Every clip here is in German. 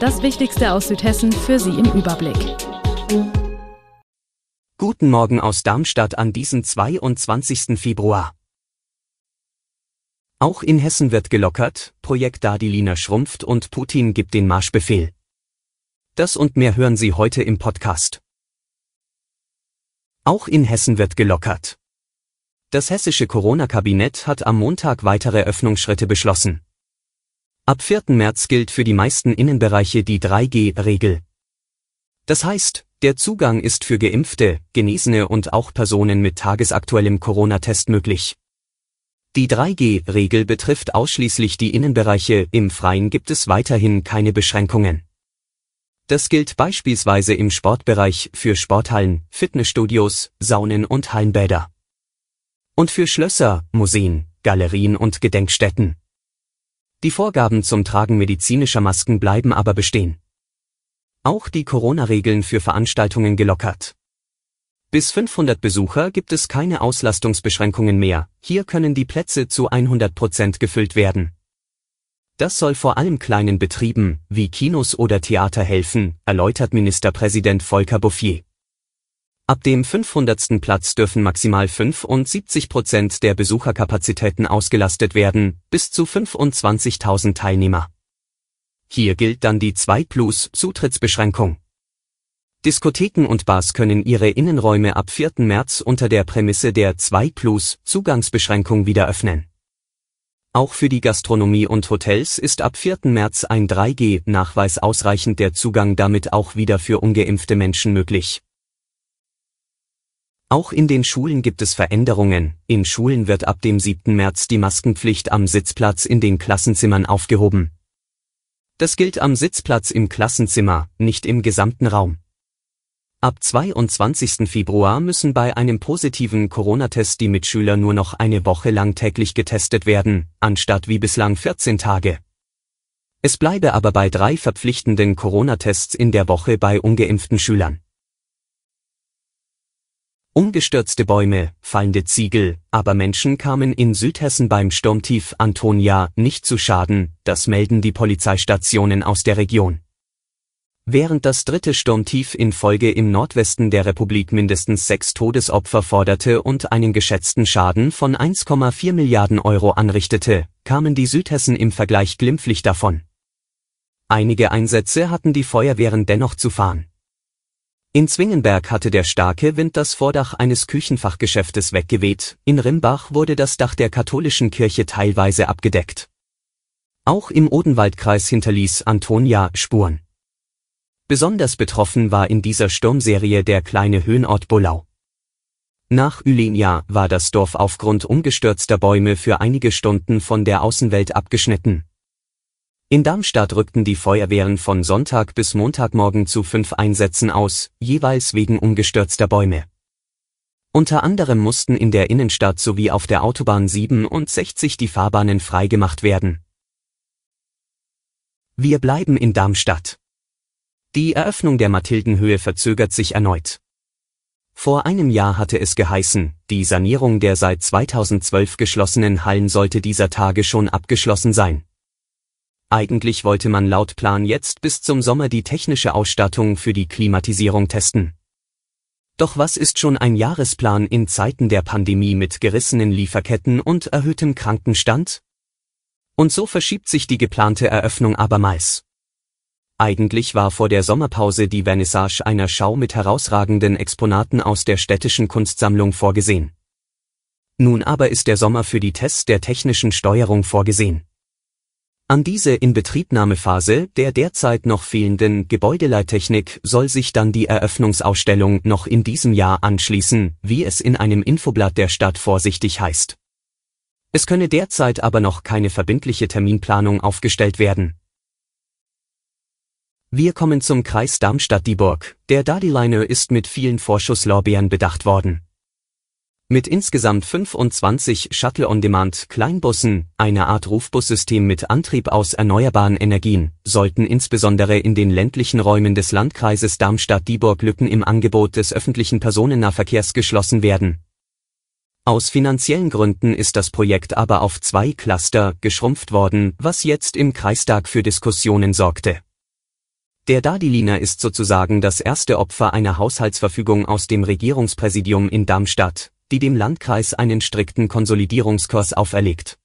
Das Wichtigste aus Südhessen für Sie im Überblick. Guten Morgen aus Darmstadt an diesem 22. Februar. Auch in Hessen wird gelockert, Projekt Dadilina schrumpft und Putin gibt den Marschbefehl. Das und mehr hören Sie heute im Podcast. Auch in Hessen wird gelockert. Das hessische Corona-Kabinett hat am Montag weitere Öffnungsschritte beschlossen. Ab 4. März gilt für die meisten Innenbereiche die 3G-Regel. Das heißt, der Zugang ist für Geimpfte, Genesene und auch Personen mit tagesaktuellem Corona-Test möglich. Die 3G-Regel betrifft ausschließlich die Innenbereiche, im Freien gibt es weiterhin keine Beschränkungen. Das gilt beispielsweise im Sportbereich für Sporthallen, Fitnessstudios, Saunen und Hallenbäder. Und für Schlösser, Museen, Galerien und Gedenkstätten. Die Vorgaben zum Tragen medizinischer Masken bleiben aber bestehen. Auch die Corona-Regeln für Veranstaltungen gelockert. Bis 500 Besucher gibt es keine Auslastungsbeschränkungen mehr, hier können die Plätze zu 100 Prozent gefüllt werden. Das soll vor allem kleinen Betrieben wie Kinos oder Theater helfen, erläutert Ministerpräsident Volker Bouffier. Ab dem 500. Platz dürfen maximal 75 Prozent der Besucherkapazitäten ausgelastet werden, bis zu 25.000 Teilnehmer. Hier gilt dann die 2 Plus Zutrittsbeschränkung. Diskotheken und Bars können ihre Innenräume ab 4. März unter der Prämisse der 2 Plus Zugangsbeschränkung wieder öffnen. Auch für die Gastronomie und Hotels ist ab 4. März ein 3G-Nachweis ausreichend der Zugang damit auch wieder für ungeimpfte Menschen möglich. Auch in den Schulen gibt es Veränderungen. In Schulen wird ab dem 7. März die Maskenpflicht am Sitzplatz in den Klassenzimmern aufgehoben. Das gilt am Sitzplatz im Klassenzimmer, nicht im gesamten Raum. Ab 22. Februar müssen bei einem positiven Corona-Test die Mitschüler nur noch eine Woche lang täglich getestet werden, anstatt wie bislang 14 Tage. Es bleibe aber bei drei verpflichtenden Corona-Tests in der Woche bei ungeimpften Schülern. Umgestürzte Bäume, fallende Ziegel, aber Menschen kamen in Südhessen beim Sturmtief Antonia nicht zu Schaden, das melden die Polizeistationen aus der Region. Während das dritte Sturmtief in Folge im Nordwesten der Republik mindestens sechs Todesopfer forderte und einen geschätzten Schaden von 1,4 Milliarden Euro anrichtete, kamen die Südhessen im Vergleich glimpflich davon. Einige Einsätze hatten die Feuerwehren dennoch zu fahren. In Zwingenberg hatte der starke Wind das Vordach eines Küchenfachgeschäftes weggeweht, in Rimbach wurde das Dach der katholischen Kirche teilweise abgedeckt. Auch im Odenwaldkreis hinterließ Antonia Spuren. Besonders betroffen war in dieser Sturmserie der kleine Höhenort Bollau. Nach Ylenia war das Dorf aufgrund umgestürzter Bäume für einige Stunden von der Außenwelt abgeschnitten. In Darmstadt rückten die Feuerwehren von Sonntag bis Montagmorgen zu fünf Einsätzen aus, jeweils wegen umgestürzter Bäume. Unter anderem mussten in der Innenstadt sowie auf der Autobahn 67 die Fahrbahnen freigemacht werden. Wir bleiben in Darmstadt. Die Eröffnung der Mathildenhöhe verzögert sich erneut. Vor einem Jahr hatte es geheißen, die Sanierung der seit 2012 geschlossenen Hallen sollte dieser Tage schon abgeschlossen sein. Eigentlich wollte man laut Plan jetzt bis zum Sommer die technische Ausstattung für die Klimatisierung testen. Doch was ist schon ein Jahresplan in Zeiten der Pandemie mit gerissenen Lieferketten und erhöhtem Krankenstand? Und so verschiebt sich die geplante Eröffnung abermals. Eigentlich war vor der Sommerpause die Vernissage einer Schau mit herausragenden Exponaten aus der städtischen Kunstsammlung vorgesehen. Nun aber ist der Sommer für die Tests der technischen Steuerung vorgesehen. An diese Inbetriebnahmephase der derzeit noch fehlenden Gebäudeleittechnik soll sich dann die Eröffnungsausstellung noch in diesem Jahr anschließen, wie es in einem Infoblatt der Stadt vorsichtig heißt. Es könne derzeit aber noch keine verbindliche Terminplanung aufgestellt werden. Wir kommen zum Kreis Darmstadt-Dieburg. Der Daddy-Liner ist mit vielen Vorschusslorbeeren bedacht worden. Mit insgesamt 25 Shuttle-on-Demand-Kleinbussen, einer Art Rufbussystem mit Antrieb aus erneuerbaren Energien, sollten insbesondere in den ländlichen Räumen des Landkreises Darmstadt-Dieburg Lücken im Angebot des öffentlichen Personennahverkehrs geschlossen werden. Aus finanziellen Gründen ist das Projekt aber auf zwei Cluster geschrumpft worden, was jetzt im Kreistag für Diskussionen sorgte. Der Dadiliner ist sozusagen das erste Opfer einer Haushaltsverfügung aus dem Regierungspräsidium in Darmstadt die dem Landkreis einen strikten Konsolidierungskurs auferlegt.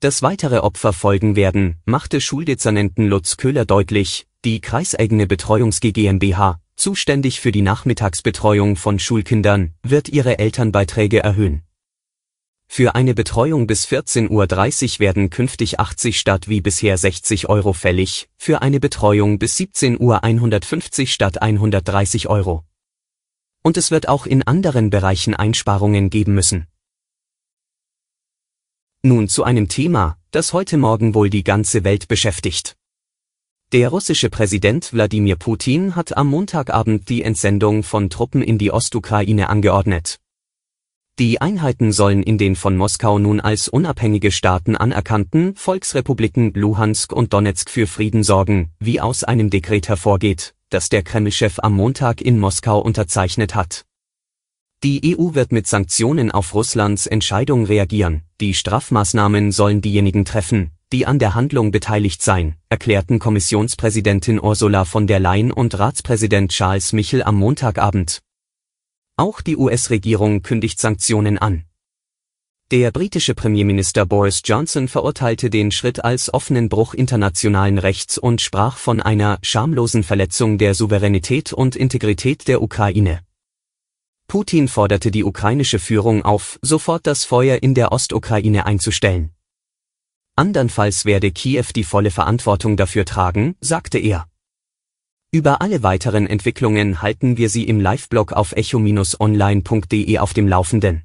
Dass weitere Opfer folgen werden, machte Schuldezernenten Lutz Köhler deutlich, die kreiseigene Betreuungs GmbH, zuständig für die Nachmittagsbetreuung von Schulkindern, wird ihre Elternbeiträge erhöhen. Für eine Betreuung bis 14.30 Uhr werden künftig 80 statt wie bisher 60 Euro fällig, für eine Betreuung bis 17 Uhr 150 statt 130 Euro und es wird auch in anderen Bereichen Einsparungen geben müssen. Nun zu einem Thema, das heute Morgen wohl die ganze Welt beschäftigt. Der russische Präsident Wladimir Putin hat am Montagabend die Entsendung von Truppen in die Ostukraine angeordnet. Die Einheiten sollen in den von Moskau nun als unabhängige Staaten anerkannten Volksrepubliken Luhansk und Donetsk für Frieden sorgen, wie aus einem Dekret hervorgeht, das der Kreml-Chef am Montag in Moskau unterzeichnet hat. Die EU wird mit Sanktionen auf Russlands Entscheidung reagieren, die Strafmaßnahmen sollen diejenigen treffen, die an der Handlung beteiligt seien, erklärten Kommissionspräsidentin Ursula von der Leyen und Ratspräsident Charles Michel am Montagabend. Auch die US-Regierung kündigt Sanktionen an. Der britische Premierminister Boris Johnson verurteilte den Schritt als offenen Bruch internationalen Rechts und sprach von einer schamlosen Verletzung der Souveränität und Integrität der Ukraine. Putin forderte die ukrainische Führung auf, sofort das Feuer in der Ostukraine einzustellen. Andernfalls werde Kiew die volle Verantwortung dafür tragen, sagte er. Über alle weiteren Entwicklungen halten wir Sie im Live-Blog auf echo-online.de auf dem Laufenden.